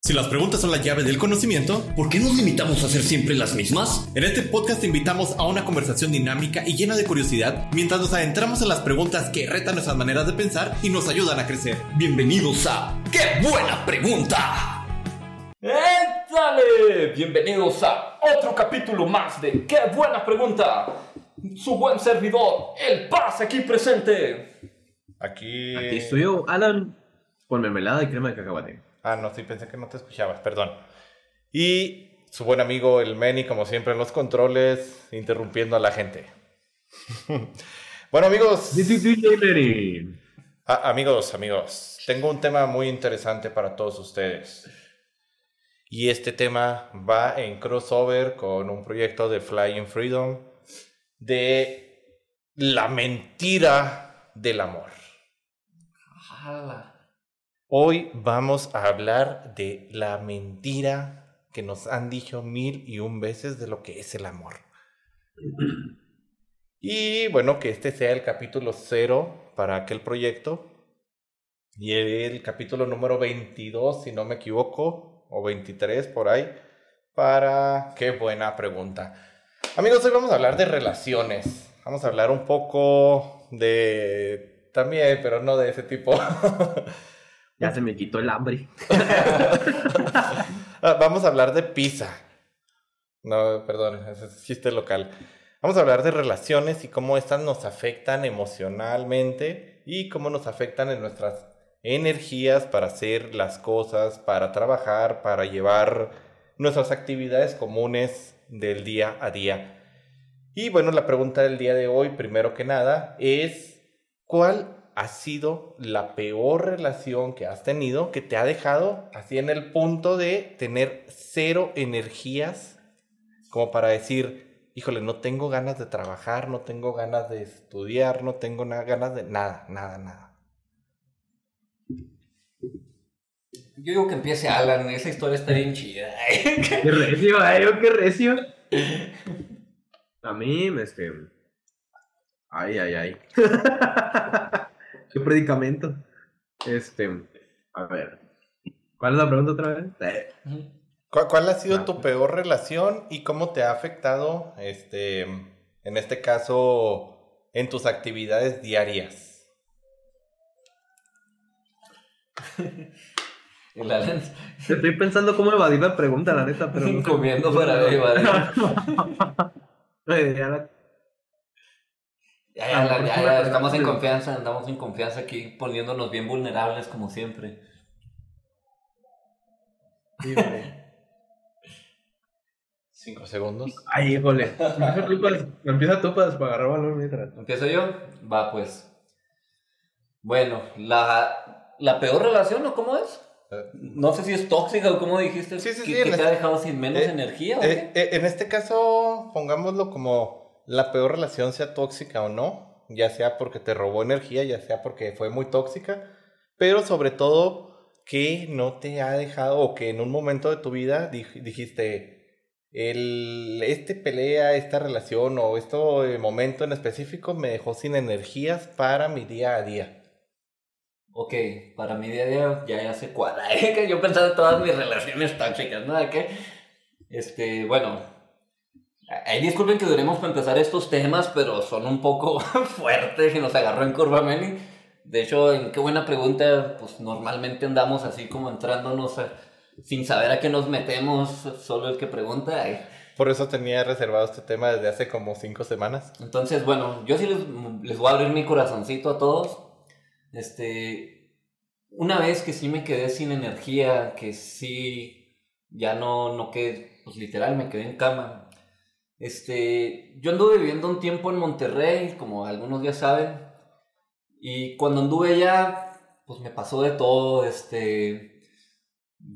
Si las preguntas son la llave del conocimiento, ¿por qué nos limitamos a hacer siempre las mismas? En este podcast te invitamos a una conversación dinámica y llena de curiosidad mientras nos adentramos en las preguntas que retan nuestras maneras de pensar y nos ayudan a crecer. Bienvenidos a ¡Qué buena pregunta! ¡Échale! Bienvenidos a otro capítulo más de ¡Qué buena pregunta! Su buen servidor, el Paz, aquí presente. Aquí. Aquí estoy yo, Alan, con mermelada y crema de cacahuate. Ah, no, sí, pensé que no te escuchabas, perdón. Y su buen amigo el Meni, como siempre en los controles, interrumpiendo a la gente. bueno, amigos. Ah, amigos, amigos, tengo un tema muy interesante para todos ustedes. Y este tema va en crossover con un proyecto de Flying Freedom de la mentira del amor. Hoy vamos a hablar de la mentira que nos han dicho mil y un veces de lo que es el amor. Y bueno, que este sea el capítulo cero para aquel proyecto. Y el capítulo número 22, si no me equivoco, o 23 por ahí, para... Qué buena pregunta. Amigos, hoy vamos a hablar de relaciones. Vamos a hablar un poco de... También, pero no de ese tipo. Ya se me quitó el hambre. Ah, vamos a hablar de pizza. No, perdón, es chiste local. Vamos a hablar de relaciones y cómo estas nos afectan emocionalmente y cómo nos afectan en nuestras energías para hacer las cosas, para trabajar, para llevar nuestras actividades comunes del día a día. Y bueno, la pregunta del día de hoy, primero que nada, es ¿cuál ha sido la peor relación que has tenido que te ha dejado así en el punto de tener cero energías como para decir, híjole, no tengo ganas de trabajar, no tengo ganas de estudiar, no tengo nada, ganas de nada, nada, nada. Yo digo que empiece Alan, esa historia está bien chida. qué recio, eh, qué recio. A mí, este. Ay, ay, ay. qué predicamento. Este, a ver. ¿Cuál es la pregunta otra vez? Eh. ¿Cuál, ha sido tu peor relación y cómo te ha afectado, este, en este caso, en tus actividades diarias? Estoy pensando cómo evadir la pregunta, la neta, pero. Comiendo para evadir. Ya, ya, ya, ya, estamos en confianza, andamos en confianza aquí, poniéndonos bien vulnerables como siempre. Cinco segundos. Ay, híjole. Empieza tú para, agarrar valor mientras. ¿Empiezo yo? Va, pues. Bueno, la, la peor relación, ¿o cómo es? Eh. No sé si es tóxica o como dijiste. Sí, sí, que, que te ha dejado sin menos eh, energía. ¿o eh, en este caso, pongámoslo como la peor relación sea tóxica o no, ya sea porque te robó energía, ya sea porque fue muy tóxica, pero sobre todo que no te ha dejado o que en un momento de tu vida dijiste, el, este pelea, esta relación o este momento en específico me dejó sin energías para mi día a día. Ok, para mi día a día ya, ya sé cuál. Yo pensaba en todas mis relaciones tóxicas, ¿no? ¿De qué? Este, bueno, Ay, disculpen que duremos para empezar estos temas, pero son un poco fuertes y nos agarró en curva, Meli. De hecho, en qué buena pregunta, pues normalmente andamos así como entrándonos sin saber a qué nos metemos, solo el que pregunta. Por eso tenía reservado este tema desde hace como cinco semanas. Entonces, bueno, yo sí les, les voy a abrir mi corazoncito a todos. Este, una vez que sí me quedé sin energía, que sí, ya no, no quedé, pues literal me quedé en cama, este, yo anduve viviendo un tiempo en Monterrey, como algunos ya saben, y cuando anduve allá, pues me pasó de todo, este,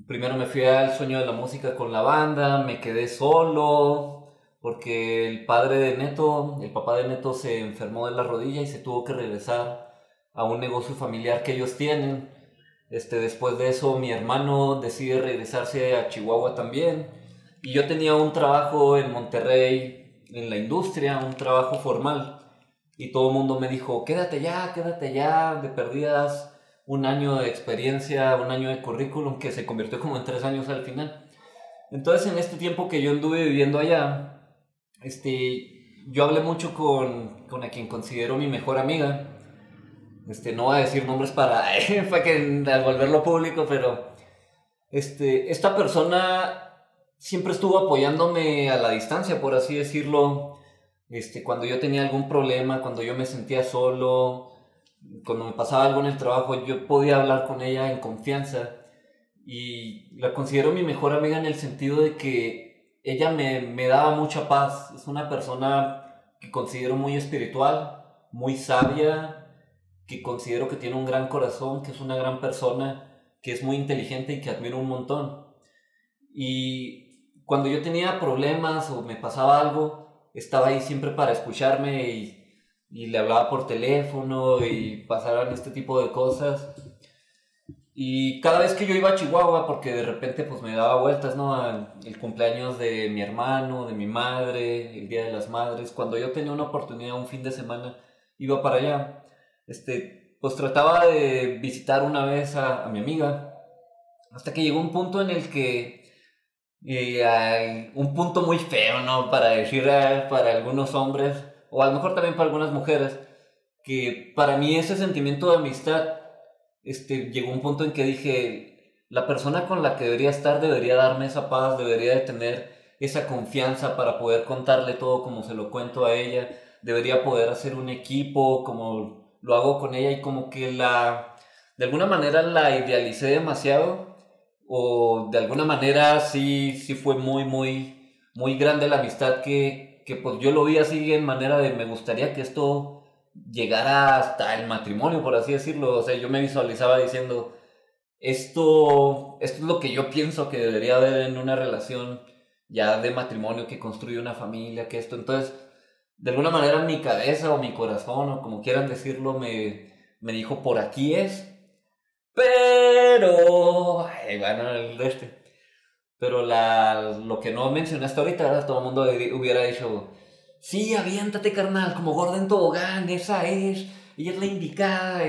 primero me fui al sueño de la música con la banda, me quedé solo, porque el padre de Neto, el papá de Neto se enfermó de la rodilla y se tuvo que regresar a un negocio familiar que ellos tienen. Este, después de eso, mi hermano decide regresarse a Chihuahua también y yo tenía un trabajo en Monterrey, en la industria, un trabajo formal. Y todo el mundo me dijo, quédate ya, quédate ya, de perdidas un año de experiencia, un año de currículum que se convirtió como en tres años al final. Entonces, en este tiempo que yo anduve viviendo allá, este, yo hablé mucho con, con a quien considero mi mejor amiga. Este, no voy a decir nombres para, para que, al volverlo público, pero este, esta persona siempre estuvo apoyándome a la distancia, por así decirlo. Este, cuando yo tenía algún problema, cuando yo me sentía solo, cuando me pasaba algo en el trabajo, yo podía hablar con ella en confianza y la considero mi mejor amiga en el sentido de que ella me, me daba mucha paz. Es una persona que considero muy espiritual, muy sabia, que considero que tiene un gran corazón, que es una gran persona, que es muy inteligente y que admiro un montón. Y cuando yo tenía problemas o me pasaba algo, estaba ahí siempre para escucharme y le hablaba por teléfono y pasaran este tipo de cosas. Y cada vez que yo iba a Chihuahua, porque de repente pues me daba vueltas, ¿no? El cumpleaños de mi hermano, de mi madre, el Día de las Madres, cuando yo tenía una oportunidad, un fin de semana, iba para allá. Este, pues trataba de visitar una vez a, mi amiga, hasta que llegó un punto en el que, eh, un punto muy feo, ¿no? Para decir para algunos hombres, o a lo mejor también para algunas mujeres, que para mí ese sentimiento de amistad este, llegó un punto en que dije, la persona con la que debería estar debería darme esa paz, debería de tener esa confianza para poder contarle todo como se lo cuento a ella, debería poder hacer un equipo como lo hago con ella y como que la, de alguna manera la idealicé demasiado o de alguna manera sí, sí fue muy, muy, muy grande la amistad que, que pues yo lo vi así en manera de me gustaría que esto llegara hasta el matrimonio, por así decirlo. O sea, yo me visualizaba diciendo, esto, esto es lo que yo pienso que debería haber en una relación ya de matrimonio que construye una familia, que esto. Entonces, de alguna manera mi cabeza o mi corazón o como quieran decirlo me, me dijo, por aquí es. Pero, bueno, el este. Pero la, lo que no mencionaste ahorita, todo el mundo hubiera dicho, sí, aviéntate carnal, como Gordon Tobogán, esa es, ella es la indicada.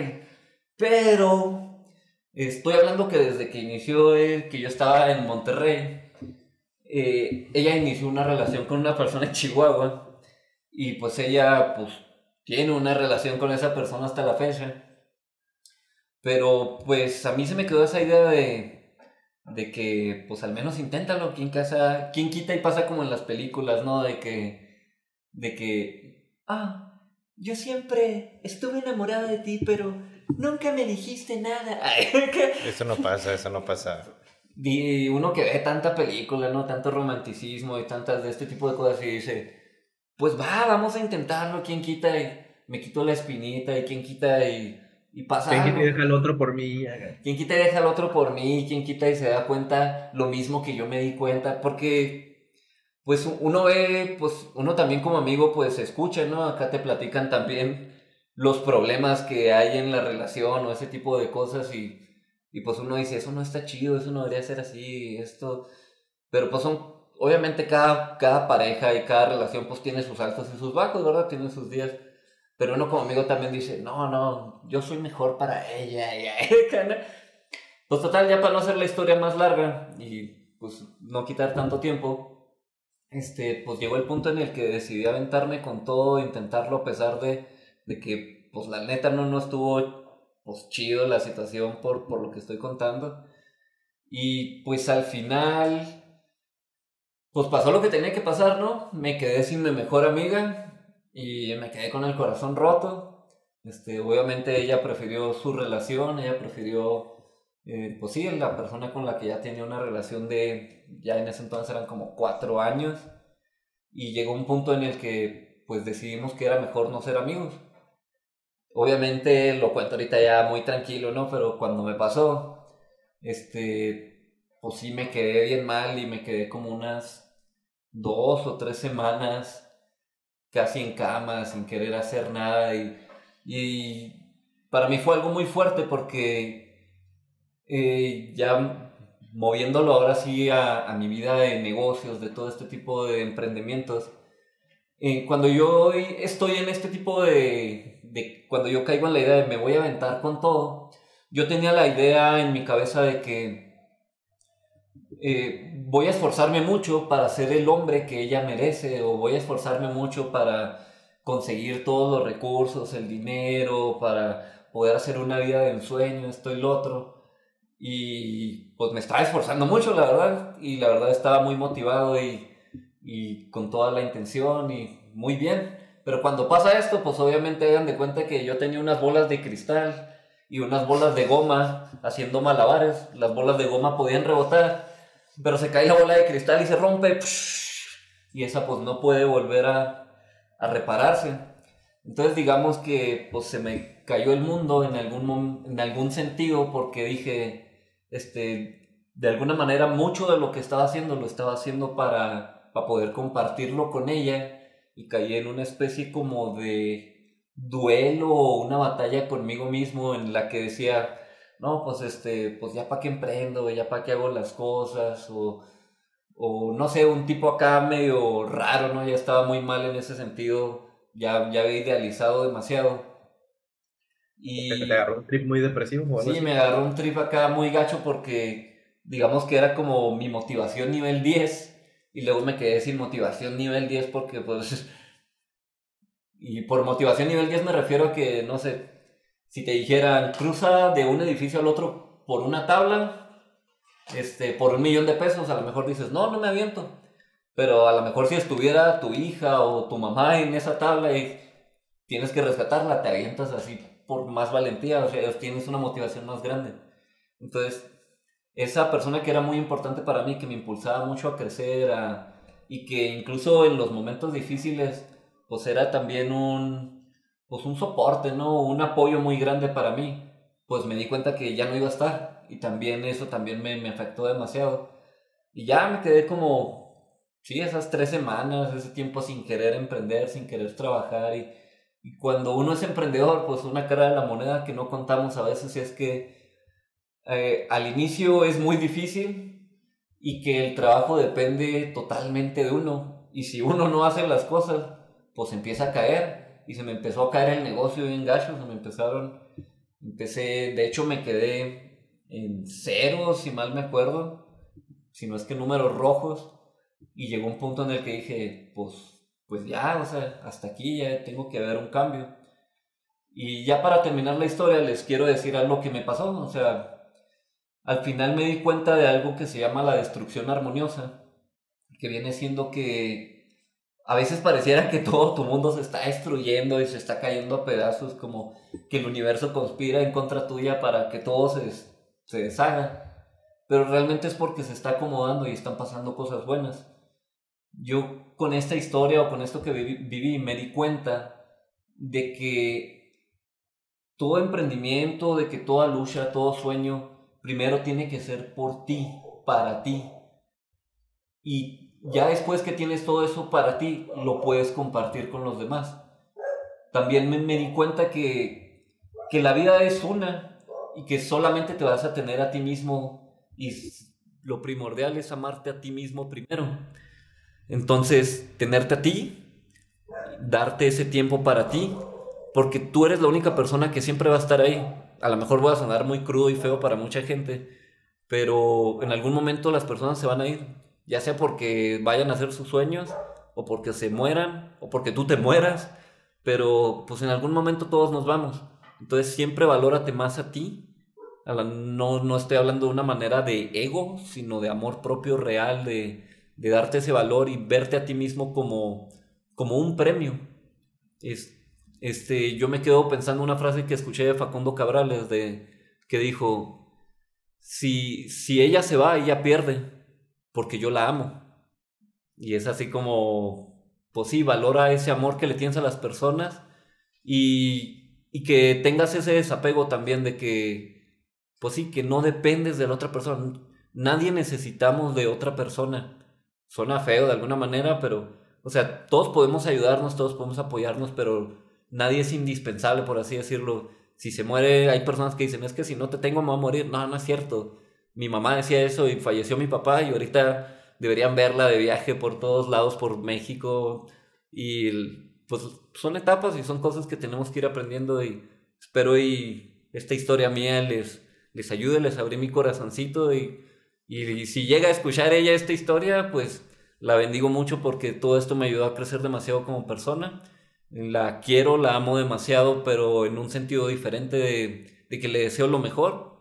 Pero estoy hablando que desde que inició, que yo estaba en Monterrey, eh, ella inició una relación con una persona en Chihuahua y pues ella pues tiene una relación con esa persona hasta la fecha. Pero pues a mí se me quedó esa idea de de que pues al menos inténtalo, quien casa, quien quita y pasa como en las películas, ¿no? De que, de que, ah, yo siempre estuve enamorada de ti, pero nunca me dijiste nada. eso no pasa, eso no pasa. Y uno que ve tanta película, ¿no? Tanto romanticismo y tantas de este tipo de cosas y dice, pues va, vamos a intentarlo, quien quita y me quito la espinita y quien quita y y pasa ¿Quién quita y deja al otro por mí? ¿Quién quita y deja al otro por mí? ¿Quién quita y se da cuenta lo mismo que yo me di cuenta? Porque, pues, uno ve, pues, uno también como amigo, pues, escucha, ¿no? Acá te platican también los problemas que hay en la relación o ese tipo de cosas y, y pues uno dice, eso no está chido, eso no debería ser así, esto... Pero pues son, obviamente cada, cada pareja y cada relación pues tiene sus altos y sus bajos, ¿verdad? Tiene sus días pero uno como amigo también dice, no, no, yo soy mejor para ella. pues total, ya para no hacer la historia más larga y pues no quitar tanto tiempo, este, pues llegó el punto en el que decidí aventarme con todo, intentarlo a pesar de, de que pues la neta no, no estuvo pues chido la situación por, por lo que estoy contando. Y pues al final, pues pasó lo que tenía que pasar, ¿no? Me quedé sin mi mejor amiga, y me quedé con el corazón roto. Este, obviamente ella prefirió su relación, ella prefirió, eh, pues sí, la persona con la que ya tenía una relación de, ya en ese entonces eran como cuatro años. Y llegó un punto en el que pues decidimos que era mejor no ser amigos. Obviamente lo cuento ahorita ya muy tranquilo, ¿no? Pero cuando me pasó, este, pues sí me quedé bien mal y me quedé como unas dos o tres semanas casi en cama, sin querer hacer nada. Y, para mí fue algo muy fuerte porque eh, ya moviéndolo ahora sí a, a, mi vida de negocios, de todo este tipo de emprendimientos, eh, cuando yo estoy en este tipo de, de, cuando yo caigo en la idea de me voy a aventar con todo, yo tenía la idea en mi cabeza de que eh, voy a esforzarme mucho para ser el hombre que ella merece o voy a esforzarme mucho para conseguir todos los recursos, el dinero, para poder hacer una vida de ensueño, esto y lo otro. Y pues me estaba esforzando mucho, la verdad, y la verdad estaba muy motivado y, y con toda la intención y muy bien. Pero cuando pasa esto, pues obviamente hagan de cuenta que yo tenía unas bolas de cristal y unas bolas de goma haciendo malabares. Las bolas de goma podían rebotar, pero se cae la bola de cristal y se rompe. Y esa pues no puede volver a, repararse. Entonces digamos que pues se me cayó el mundo en algún, en algún sentido porque dije, este, de alguna manera mucho de lo que estaba haciendo lo estaba haciendo para, para poder compartirlo con ella y caí en una especie como de duelo o una batalla conmigo mismo en la que decía, no, pues este, pues ya para qué emprendo, ya para qué hago las cosas, o, o no sé, un tipo acá medio raro, ¿no? Ya estaba muy mal en ese sentido, ya, ya había idealizado demasiado. Y... ¿Te agarró un trip muy depresivo? Sí, me agarró un trip acá muy gacho porque digamos que era como mi motivación nivel 10 y luego me quedé sin motivación nivel 10 porque pues... Y por motivación nivel 10 me refiero a que, no sé, si te dijeran, cruza de un edificio al otro por una tabla, este, por un millón de pesos, a lo mejor dices, no, no me aviento. Pero a lo mejor si estuviera tu hija o tu mamá en esa tabla y tienes que rescatarla, te avientas así por más valentía, o sea, tienes una motivación más grande. Entonces, esa persona que era muy importante para mí, que me impulsaba mucho a crecer y que incluso en los momentos difíciles, pues era también un, pues un soporte, ¿no? Un apoyo muy grande para mí, pues me di cuenta que ya no iba a estar y también eso también me, me afectó demasiado. Y ya me quedé como, sí, esas tres semanas, ese tiempo sin querer emprender, sin querer trabajar y, cuando uno es emprendedor, pues una cara de la moneda que no contamos a veces es que eh, al inicio es muy difícil y que el trabajo depende totalmente de uno. Y si uno no hace las cosas, pues empieza a caer. Y se me empezó a caer el negocio bien gacho, se me empezaron, empecé, de hecho me quedé en cero, si mal me acuerdo, si no es que números rojos. Y llegó un punto en el que dije, pues, pues ya, o sea, hasta aquí ya tengo que ver un cambio. Y ya para terminar la historia les quiero decir algo que me pasó, o sea, al final me di cuenta de algo que se llama la destrucción armoniosa, que viene siendo que a veces pareciera que todo tu mundo se está destruyendo y se está cayendo a pedazos, como que el universo conspira en contra tuya para que todo se, se deshaga. Pero realmente es porque se está acomodando y están pasando cosas buenas. Yo con esta historia o con esto que viví, viví me di cuenta de que todo emprendimiento, de que toda lucha, todo sueño, primero tiene que ser por ti, para ti. Y ya después que tienes todo eso para ti, lo puedes compartir con los demás. También me, di cuenta que, que la vida es una y que solamente te vas a tener a ti mismo y lo primordial es amarte a ti mismo primero. Entonces, tenerte a ti, darte ese tiempo para ti, porque tú eres la única persona que siempre va a estar ahí a lo mejor voy a sonar muy crudo y feo para mucha gente, pero en algún momento las personas se van a ir, ya sea porque vayan a hacer sus sueños, o porque se mueran, o porque tú te mueras, pero pues en algún momento todos nos vamos. Entonces siempre valórate más a ti. no, no estoy hablando de una manera de ego, sino de amor propio real, de, de darte ese valor y verte a ti mismo como, como un premio. Es, este, yo me quedo pensando una frase que escuché de Facundo Cabrales de, que dijo, si, si ella se va, ella pierde, porque yo la amo. Y es así como, pues sí, valora ese amor que le tienes a las personas y, y que tengas ese desapego también de que, pues sí, que no dependes de la otra persona. Nadie necesitamos de otra persona. Suena feo de alguna manera, pero, o sea, todos podemos ayudarnos, todos podemos apoyarnos, pero nadie es indispensable, por así decirlo. Si se muere, hay personas que dicen, es que si no te tengo me voy a morir. No, no es cierto. Mi mamá decía eso y falleció mi papá y ahorita deberían verla de viaje por todos lados, por México. Y pues son etapas y son cosas que tenemos que ir aprendiendo y espero y esta historia mía les, les ayude, les abrí mi corazoncito y, y, si llega a escuchar ella esta historia, pues la bendigo mucho porque todo esto me ayudó a crecer demasiado como persona. La quiero, la amo demasiado, pero en un sentido diferente de, de que le deseo lo mejor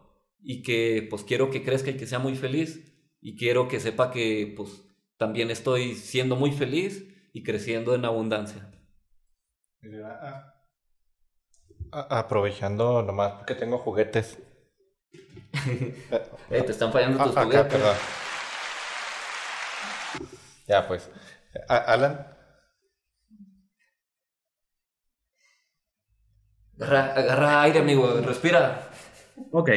y que pues quiero que crezca y que sea muy feliz y quiero que sepa que pues también estoy siendo muy feliz y creciendo en abundancia. Aprovechando nomás porque tengo juguetes. Eh, te están fallando tus juguetes. Ya pues. Alan. Agarra, agarra aire, amigo. Respira. Ok.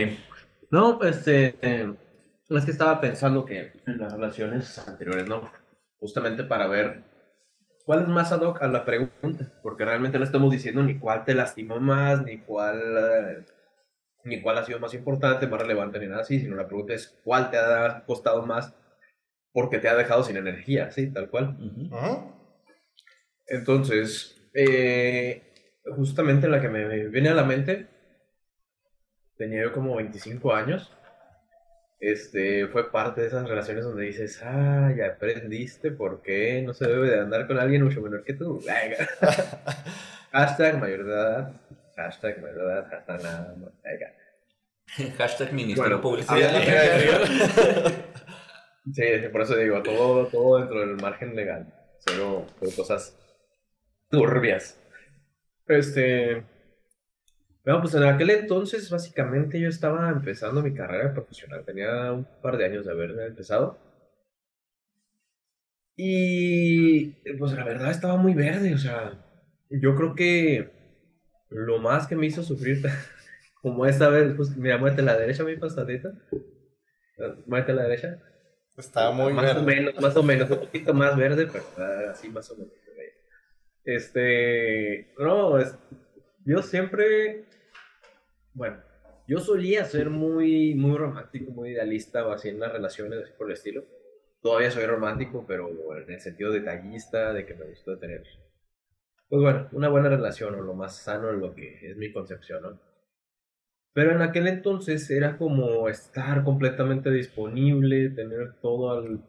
No, este. es que estaba pensando que en las relaciones anteriores, ¿no? Justamente para ver cuál es más ad hoc a la pregunta, porque realmente no estamos diciendo ni cuál te lastimó más, ni cuál, eh, ni cuál ha sido más importante, más relevante, ni nada así, sino la pregunta es cuál te ha costado más porque te ha dejado sin energía, ¿sí? Tal cual. Entonces, eh, justamente la que me viene a la mente tenía yo como 25 años. Este, fue parte de esas relaciones donde dices, ah, ya aprendiste por qué no se debe de andar con alguien mucho menor que tú. hashtag mayor de edad, hashtag mayor de edad, hashtag nada, hashtag Ministerio Publicidad. sí, por eso digo, todo, todo dentro del margen legal, solo cosas turbias. Este, bueno, pues en aquel entonces básicamente yo estaba empezando mi carrera profesional, tenía un par de años de haber empezado. Y pues la verdad estaba muy verde, o sea, yo creo que lo más que me hizo sufrir, como esta vez, pues mira, muévete a la derecha, mi pastadita. Muévete a la derecha. Estaba muy más verde. O menos, más o menos, un poquito más verde, pero ah, así más o menos. Este, no, es, yo siempre bueno, yo solía ser muy, muy romántico, muy idealista, así en las relaciones, así por el estilo. Todavía soy romántico, pero en el sentido detallista, de que me gusta tener, pues bueno, una buena relación o lo más sano en lo que es mi concepción, ¿no? Pero en aquel entonces era como estar completamente disponible, tener todo al,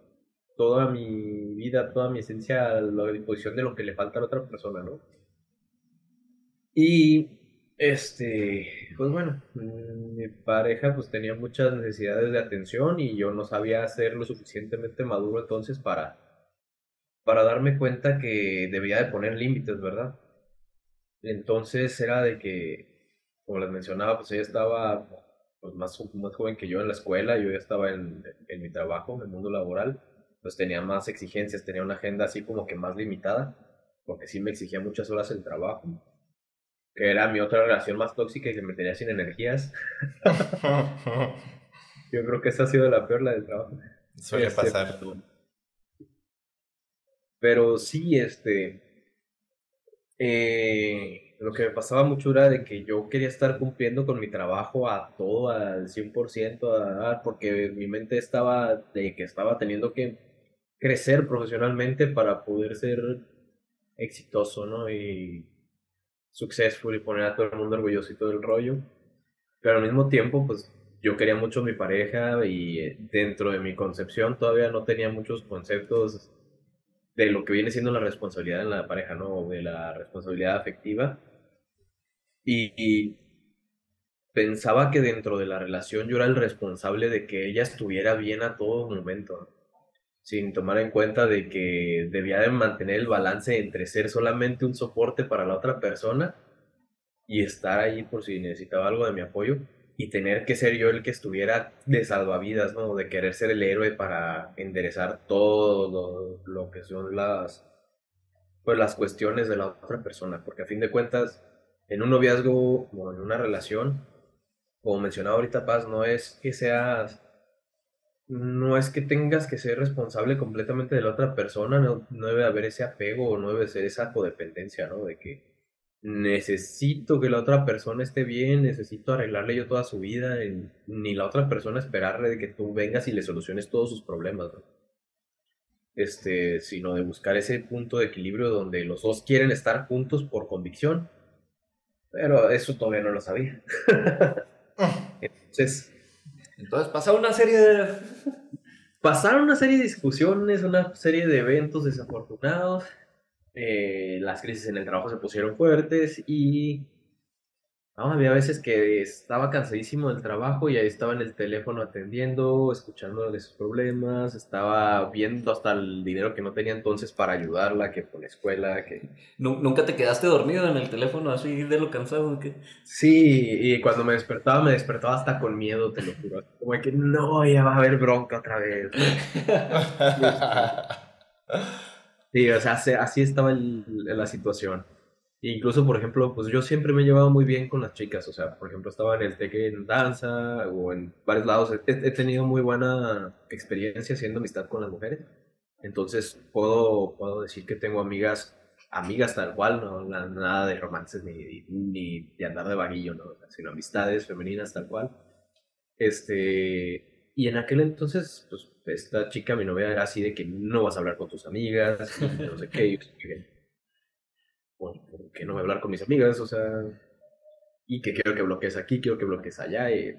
toda mi vida, toda mi esencia a la disposición de lo que le falta a la otra persona, ¿no? Y este, pues bueno, mm, mi pareja pues tenía muchas necesidades de atención y yo no sabía ser lo suficientemente maduro entonces para, para darme cuenta que debía de poner límites, ¿verdad? Entonces era de que, como les mencionaba, pues ella estaba pues, más, más joven que yo en la escuela, yo ya estaba en, en mi trabajo, en el mundo laboral, pues tenía más exigencias, tenía una agenda así como que más limitada, porque sí me exigía muchas horas el trabajo que era mi otra relación más tóxica y que me tenía sin energías. Yo creo que esa ha sido la peor, la del trabajo. Suele este, pasar. Pero, sí, este. Eh, lo que me pasaba mucho era de que yo quería estar cumpliendo con mi trabajo a todo, al 100%, porque mi mente estaba de que estaba teniendo que crecer profesionalmente para poder ser exitoso, ¿no? Y successful y poner a todo el mundo orgulloso y todo el rollo. Pero al mismo tiempo, pues yo quería mucho a mi pareja y eh, dentro de mi concepción todavía no tenía muchos conceptos de lo que viene siendo la responsabilidad en la pareja, ¿no? De la responsabilidad afectiva. Y, y, pensaba que dentro de la relación yo era el responsable de que ella estuviera bien a todo momento sin tomar en cuenta de que debía de mantener el balance entre ser solamente un soporte para la otra persona y estar ahí por si necesitaba algo de mi apoyo y tener que ser yo el que estuviera de salvavidas, ¿no? De querer ser el héroe para enderezar todo lo, que son las pues las cuestiones de la otra persona, porque a fin de cuentas en un noviazgo o en una relación, como mencionaba ahorita Paz, no es que seas no es que tengas que ser responsable completamente de la otra persona, no, debe haber ese apego o no debe ser esa codependencia, ¿no? De que necesito que la otra persona esté bien, necesito arreglarle yo toda su vida, ni la otra persona esperarle de que tú vengas y le soluciones todos sus problemas, ¿no? Este, sino de buscar ese punto de equilibrio donde los dos quieren estar juntos por convicción, pero eso todavía no lo sabía. Entonces, Entonces pasa una serie de... Pasaron una serie de discusiones, una serie de eventos desafortunados. eh, las crisis en el trabajo se pusieron fuertes y no, había veces que estaba cansadísimo del trabajo y ahí estaba en el teléfono atendiendo, escuchando de sus problemas, estaba viendo hasta el dinero que no tenía entonces para ayudarla, que por la escuela, que... Nu- ¿Nunca te quedaste dormido en el teléfono así de lo cansado que... Sí, y cuando me despertaba, me despertaba hasta con miedo, te lo juro. Como que no, ya va a haber bronca otra vez. Sí, o sea, se- así estaba el- la situación. Incluso, por ejemplo, pues yo siempre me he llevado muy bien con las chicas. O sea, por ejemplo, estaba en el TEC en danza o en varios lados. He, he tenido muy buena experiencia haciendo amistad con las mujeres. Entonces, puedo, puedo decir que tengo amigas, amigas tal cual, no Na- nada de romances ni, ni de andar de vaguillo, ¿no? Sino amistades femeninas tal cual. Este, y en aquel entonces, pues, esta chica, mi novia, era así de que no vas a hablar con tus amigas, no sé qué. Y dije, bueno, ¿por qué no voy a hablar con mis amigas? O sea, y que quiero que bloquees aquí, quiero que bloquees allá, y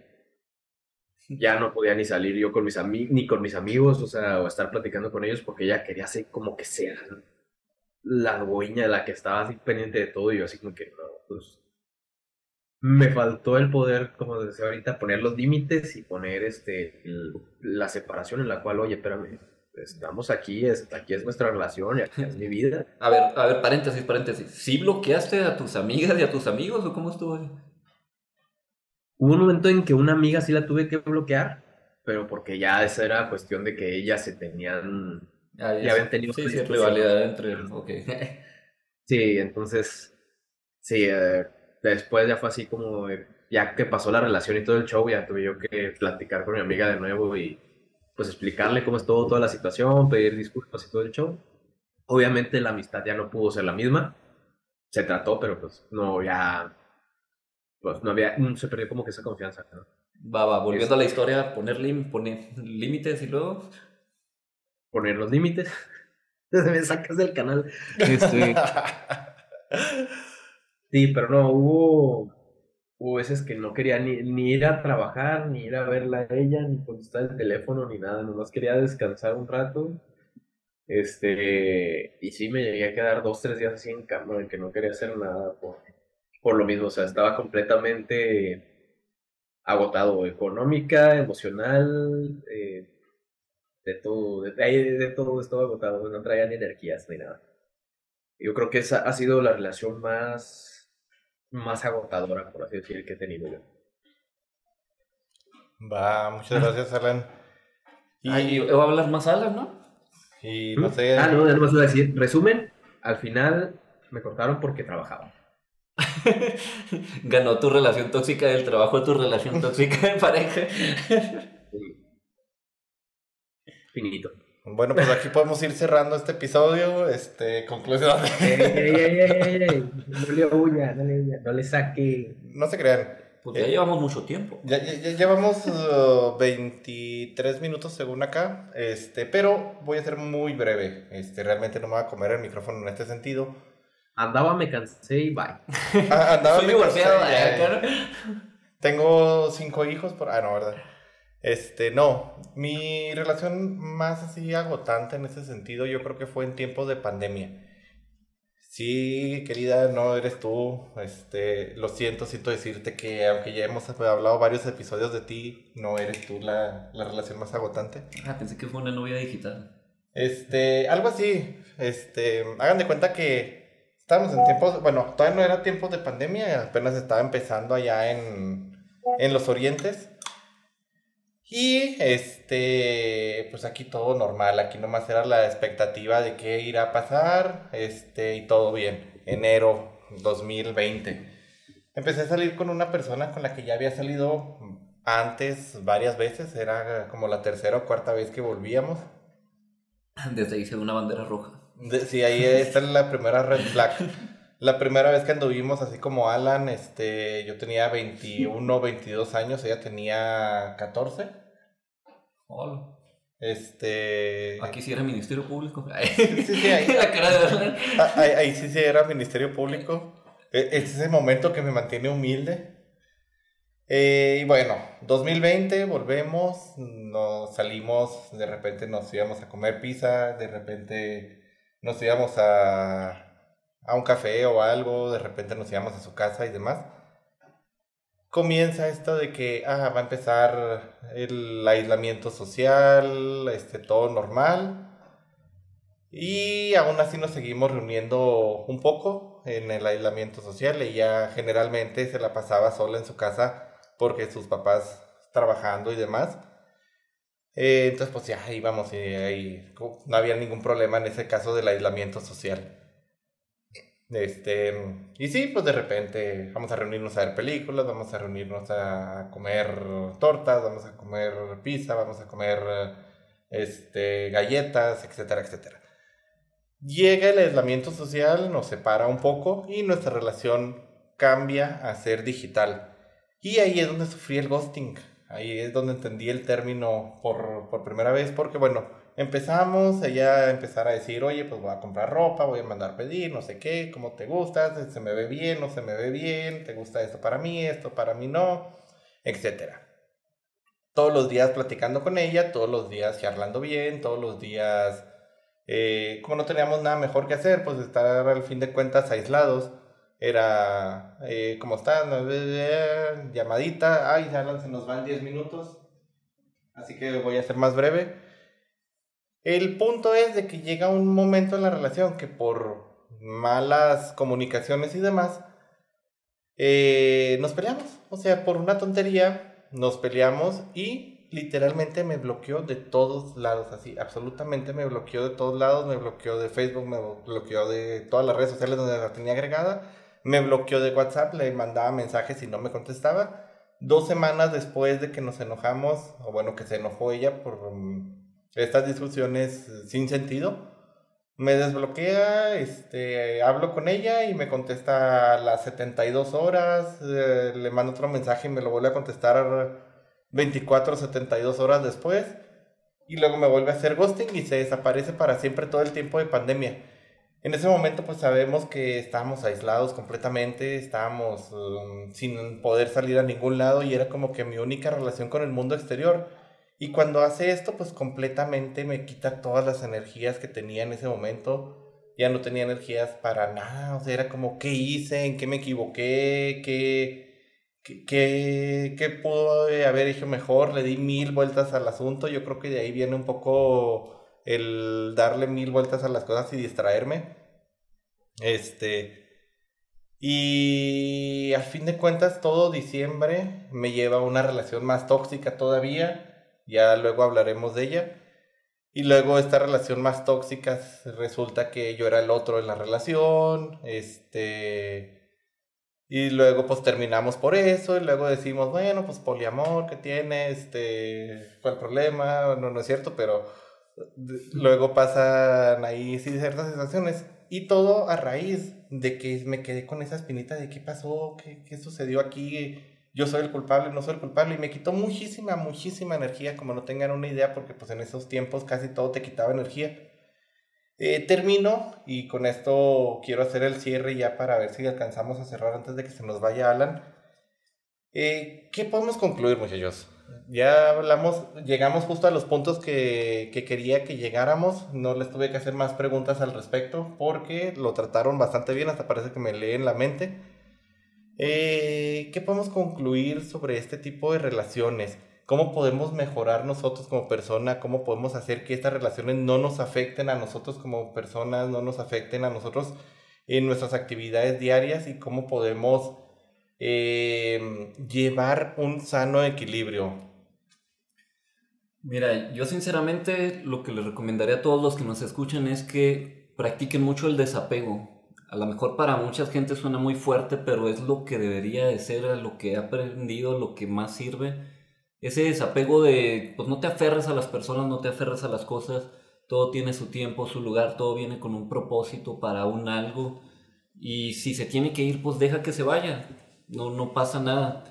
ya no podía ni salir yo con mis amigos, ni con mis amigos, o sea, o estar platicando con ellos, porque ella quería ser como que sea la dueña, la que estaba así pendiente de todo, y yo así como que, no, pues, me faltó el poder, como decía ahorita, poner los límites y poner este la separación en la cual, oye, espérame, estamos aquí, es, aquí es nuestra relación, y aquí es mi vida. A ver, a ver, paréntesis, paréntesis. ¿Sí bloqueaste a tus amigas y a tus amigos o cómo estuvo? Hubo un momento en que una amiga sí la tuve que bloquear, pero porque ya esa era cuestión de que ellas se tenían... Ah, Ya habían tenido Sí, rivalidad entre... Sí, entonces, sí, eh, después ya fue así como, eh, ya que pasó la relación y todo el show, ya tuve yo que platicar con mi amiga de nuevo y pues explicarle cómo estuvo toda la situación, pedir disculpas y todo el show. Obviamente la amistad ya no pudo ser la misma, se trató, pero pues no, ya, pues no había, mm, se perdió como que esa confianza, ¿no? Va, va, volviendo a la historia, poner, lim- poner límites y luego... Poner los límites. me sacas del canal. Este, Sí, pero no, hubo, hubo veces que no quería ni, ni ir a trabajar, ni ir a verla a ella, ni contestar el teléfono, ni nada, nomás quería descansar un rato. Este, y sí me llegué a quedar dos, tres días así en cama, de que no quería hacer nada por, por lo mismo, o sea, estaba completamente agotado, económica, emocional, eh, de todo, de, de, todo estaba agotado, no traía ni energías ni nada. Yo creo que esa ha sido la relación más, más agotadora, por así decir, que he tenido yo. Va, muchas gracias, Alan. Y, Ay, va a hablar más Alan, ¿no? y no sé. Ah, no, ya nomás iba a decir, resumen, al final me cortaron porque trabajaba. Ganó tu relación tóxica del trabajo, tu relación tóxica de pareja. Finito. Bueno, pues aquí podemos ir cerrando este episodio. Este, conclusión. ey, ey, ey, ey, ey, no le huya, no le huya, no le saque. No se crean. Pues ya Eh, llevamos mucho tiempo. Ya, ya- ya llevamos uh, 23 minutos según acá, este, pero voy a ser muy breve. Este, realmente no me voy a comer el micrófono en este sentido. Andaba, me cansé y bye. Ah, andaba Soy me divorciado. cansé, ya, eh, ya. claro. Tengo cinco hijos por... Ah, no, ¿verdad? Este, no. Mi relación más así agotante en ese sentido yo creo que fue en tiempos de pandemia. Sí, querida, no eres tú. Este, lo siento, siento decirte que aunque ya hemos hablado varios episodios de ti, no eres tú la, la relación más agotante. Ah, pensé que fue una novia digital. Este, algo así. Este, hagan de cuenta que estábamos en tiempos, bueno, todavía no era tiempos de pandemia, apenas estaba empezando allá en, en los orientes. Y este, pues aquí todo normal, aquí nomás era la expectativa de qué irá a pasar, este, y todo bien. Enero 2020. Empecé a salir con una persona con la que ya había salido antes varias veces, era como la tercera o cuarta vez que volvíamos. Desde ahí se ve una bandera roja. De- sí, ahí esta es la primera red flag. La primera vez que anduvimos así como Alan, este, yo tenía 21, 22 años, ella tenía 14. Hola. Este... Aquí sí era Ministerio Público. Sí, sí, ahí, La cara de ah, ahí, ahí sí, sí era Ministerio Público. E- Es ese momento que me mantiene humilde. Eh, y bueno, 2020 volvemos, nos salimos, de repente nos íbamos a comer pizza, de repente nos íbamos a, a un café o algo, de repente nos íbamos a su casa y demás. Comienza esto de que ah, va a empezar el aislamiento social, este, todo normal. Y aún así nos seguimos reuniendo un poco en el aislamiento social. Ella generalmente se la pasaba sola en su casa porque sus papás trabajando y demás. Eh, entonces, pues ya íbamos y no había ningún problema en ese caso del aislamiento social. Este, y sí, pues de repente vamos a reunirnos a ver películas, vamos a reunirnos a comer tortas, vamos a comer pizza, vamos a comer este, galletas, etcétera, etcétera. Llega el aislamiento social, nos separa un poco y nuestra relación cambia a ser digital. Y ahí es donde sufrí el ghosting. Ahí es donde entendí el término por, por primera vez, porque bueno, empezamos ella a empezar a decir, oye, pues voy a comprar ropa, voy a mandar pedir, no sé qué, cómo te gusta, se me ve bien, no se me ve bien, te gusta esto para mí, esto para mí no, etcétera. Todos los días platicando con ella, todos los días charlando bien, todos los días, eh, como no teníamos nada mejor que hacer, pues estar al fin de cuentas aislados era, eh, ¿cómo están? Llamadita, ay, ya se nos van 10 minutos, así que voy a ser más breve. El punto es de que llega un momento en la relación que por malas comunicaciones y demás, eh, nos peleamos. O sea, por una tontería, nos peleamos y literalmente me bloqueó de todos lados, así, absolutamente me bloqueó de todos lados, me bloqueó de Facebook, me bloqueó de todas las redes sociales donde la tenía agregada me bloqueó de WhatsApp, le mandaba mensajes y no me contestaba. Dos semanas después de que nos enojamos, o bueno, que se enojó ella por mm, estas discusiones sin sentido, me desbloquea, este, hablo con ella y me contesta a las 72 horas, eh, le mando otro mensaje y me lo vuelve a contestar 24 o 72 horas después, y luego me vuelve a hacer ghosting y se desaparece para siempre todo el tiempo de pandemia. En ese momento pues sabemos que estábamos aislados completamente, estábamos um, sin poder salir a ningún lado y era como que mi única relación con el mundo exterior. Y cuando hace esto pues completamente me quita todas las energías que tenía en ese momento. Ya no tenía energías para nada, o sea, era como qué hice, en qué me equivoqué, qué, qué, qué, pudo haber hecho mejor, le di mil vueltas al asunto, yo creo que de ahí viene un poco el darle mil vueltas a las cosas y distraerme. Este. Y al fin de cuentas, todo diciembre me lleva a una relación más tóxica todavía. Ya luego hablaremos de ella. Y luego esta relación más tóxica resulta que yo era el otro en la relación. Este. Y luego pues terminamos por eso. Y luego decimos, bueno, pues poliamor, ¿qué tiene? Este. ¿Cuál problema? No, no es cierto, pero Luego pasan ahí ciertas sensaciones. Y todo a raíz de que me quedé con esa espinita de qué pasó, qué, qué sucedió aquí, yo soy el culpable, no soy el culpable. Y me quitó muchísima, muchísima energía, como no tengan una idea, porque pues en esos tiempos casi todo te quitaba energía. Eh, termino y con esto quiero hacer el cierre ya para ver si alcanzamos a cerrar antes de que se nos vaya Alan. Eh, ¿Qué podemos concluir, muchachos? ya hablamos, llegamos justo a los puntos que, que, quería que llegáramos. No les tuve que hacer más preguntas al respecto porque lo trataron bastante bien, hasta parece que me leen la mente. Eh, ¿Qué podemos concluir sobre este tipo de relaciones? ¿Cómo podemos mejorar nosotros como persona? ¿Cómo podemos hacer que estas relaciones no nos afecten a nosotros como personas, no nos afecten a nosotros en nuestras actividades diarias? ¿Y cómo podemos eh, llevar un sano equilibrio? Mira, yo sinceramente lo que les recomendaría a todos los que nos escuchan es que practiquen mucho el desapego. A lo mejor para mucha gente suena muy fuerte, pero es lo que debería de ser, lo que he aprendido, lo que más sirve. Ese desapego de, pues no te aferres a las personas, no te aferres a las cosas, todo tiene su tiempo, su lugar, todo viene con un propósito para un algo. Y si se tiene que ir, pues deja que se vaya no, no pasa nada.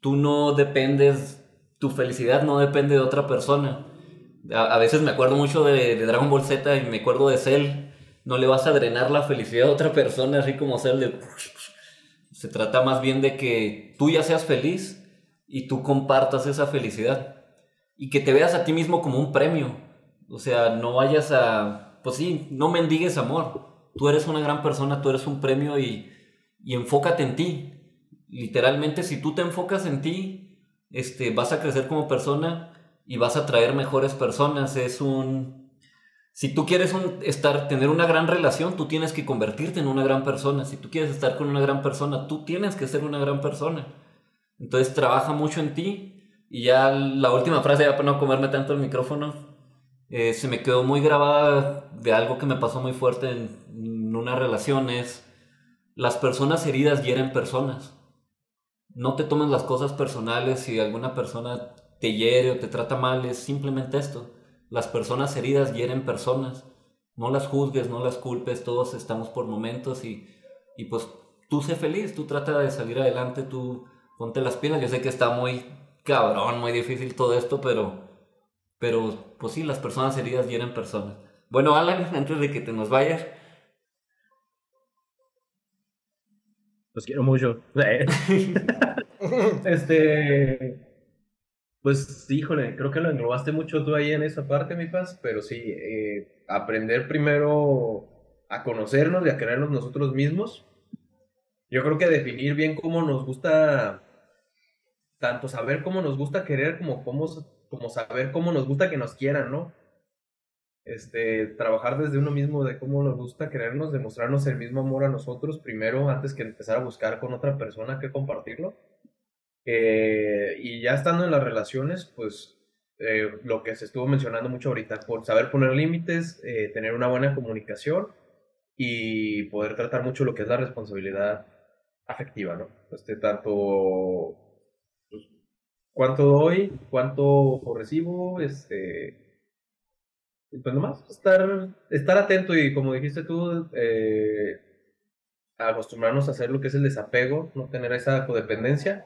Tú no dependes, tu felicidad no depende de otra persona. A, veces me acuerdo mucho de, Dragon Ball Z y me acuerdo de Cell. No le vas a drenar la felicidad a otra persona, así como Cell de... Se trata más bien de que tú ya seas feliz, y tú compartas esa felicidad. Y que te veas a ti mismo como un premio. O sea, no vayas a, pues sí, no mendigues amor. Tú eres una gran persona, tú eres un premio y, y enfócate en ti. Literalmente, si tú te enfocas en ti, este, vas a crecer como persona y vas a traer mejores personas. Es un... Si tú quieres estar, tener una gran relación, tú tienes que convertirte en una gran persona. Si tú quieres estar con una gran persona, tú tienes que ser una gran persona. Entonces trabaja mucho en ti. Y ya la última frase, ya para no comerme tanto el micrófono, eh, se me quedó muy grabada de algo que me pasó muy fuerte en, en una relación, es las personas heridas hieren personas. No te tomes las cosas personales si alguna persona te hiere o te trata mal, es simplemente esto. Las personas heridas hieren personas. No las juzgues, no las culpes, todos estamos por momentos y, y pues tú sé feliz, tú trata de salir adelante, tú ponte las pilas. Yo sé que está muy cabrón, muy difícil todo esto, pero, pero pues sí, las personas heridas hieren personas. Bueno, Alan, antes de que te nos vayas. Los quiero mucho. este. Pues, híjole, creo que lo englobaste mucho tú ahí en esa parte, mi paz, pero sí, eh, aprender primero a conocernos y a querernos nosotros mismos. Yo creo que definir bien cómo nos gusta, tanto saber cómo nos gusta querer como, cómo, como saber cómo nos gusta que nos quieran, ¿no? Este, trabajar desde uno mismo de cómo nos gusta querernos, demostrarnos el mismo amor a nosotros primero antes que empezar a buscar con otra persona que compartirlo. Eh, y ya estando en las relaciones, pues eh, lo que se estuvo mencionando mucho ahorita, por saber poner límites, eh, tener una buena comunicación y poder tratar mucho lo que es la responsabilidad afectiva, ¿no? Este, tanto pues, cuánto doy, cuánto recibo, este, pues nomás estar, estar atento y como dijiste tú, acostumbrarnos a hacer lo que es el desapego, no tener esa codependencia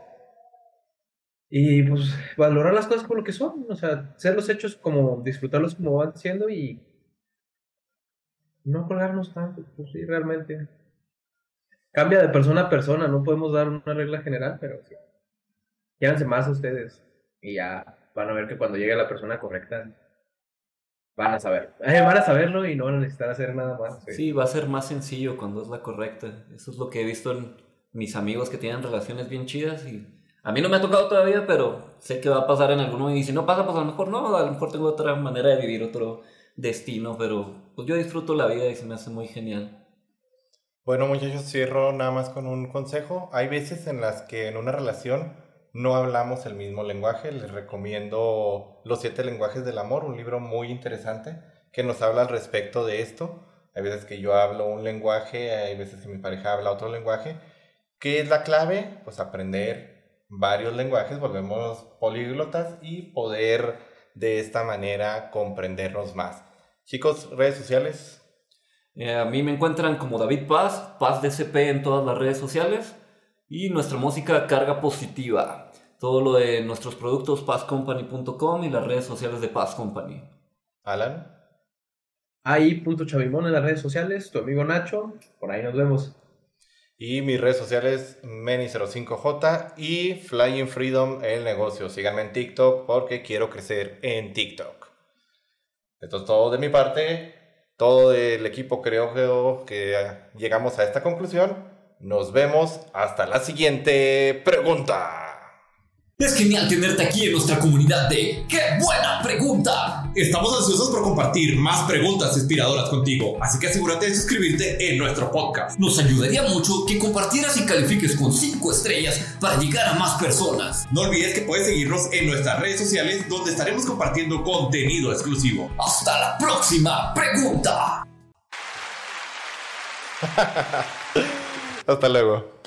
y pues valorar las cosas por lo que son, o sea, ser los hechos como disfrutarlos como van siendo y no colgarnos tanto, pues sí, realmente. Cambia de persona a persona, no podemos dar una regla general, pero sí. Quédense más a ustedes y ya van a ver que cuando llegue la persona correcta van a saber. van a saberlo y no van a necesitar hacer nada más. Sí, va a ser más sencillo cuando es la correcta. Eso es lo que he visto en mis amigos que tienen relaciones bien chidas y a mí no me ha tocado todavía, pero sé que va a pasar en alguno. Y si no pasa, pues a lo mejor no. A lo mejor tengo otra manera de vivir, otro destino. Pero pues yo disfruto la vida y se me hace muy genial. Bueno, muchachos, cierro nada más con un consejo. Hay veces en las que en una relación no hablamos el mismo lenguaje. Les recomiendo Los siete lenguajes del amor, un libro muy interesante que nos habla al respecto de esto. Hay veces que yo hablo un lenguaje, hay veces que mi pareja habla otro lenguaje. ¿Qué es la clave? Pues aprender varios lenguajes, volvemos políglotas y poder de esta manera comprendernos más. Chicos, redes sociales. Eh, a mí me encuentran como David Paz, Paz DCP en todas las redes sociales y nuestra música Carga Positiva. Todo lo de nuestros productos pazcompany.com y las redes sociales de Paz Company. Alan. Ahí, punto Chavimón en las redes sociales, tu amigo Nacho, por ahí nos vemos. Y mis redes sociales, Meni05J y Flying Freedom, el negocio. Síganme en TikTok porque quiero crecer en TikTok. Esto es todo de mi parte. Todo el equipo creo que llegamos a esta conclusión. Nos vemos hasta la siguiente pregunta. Es genial tenerte aquí en nuestra comunidad de ¡Qué buena pregunta! Estamos ansiosos por compartir más preguntas inspiradoras contigo, así que asegúrate de suscribirte en nuestro podcast. Nos ayudaría mucho que compartieras y califiques con 5 estrellas para llegar a más personas. No olvides que puedes seguirnos en nuestras redes sociales donde estaremos compartiendo contenido exclusivo. ¡Hasta la próxima pregunta! Hasta luego.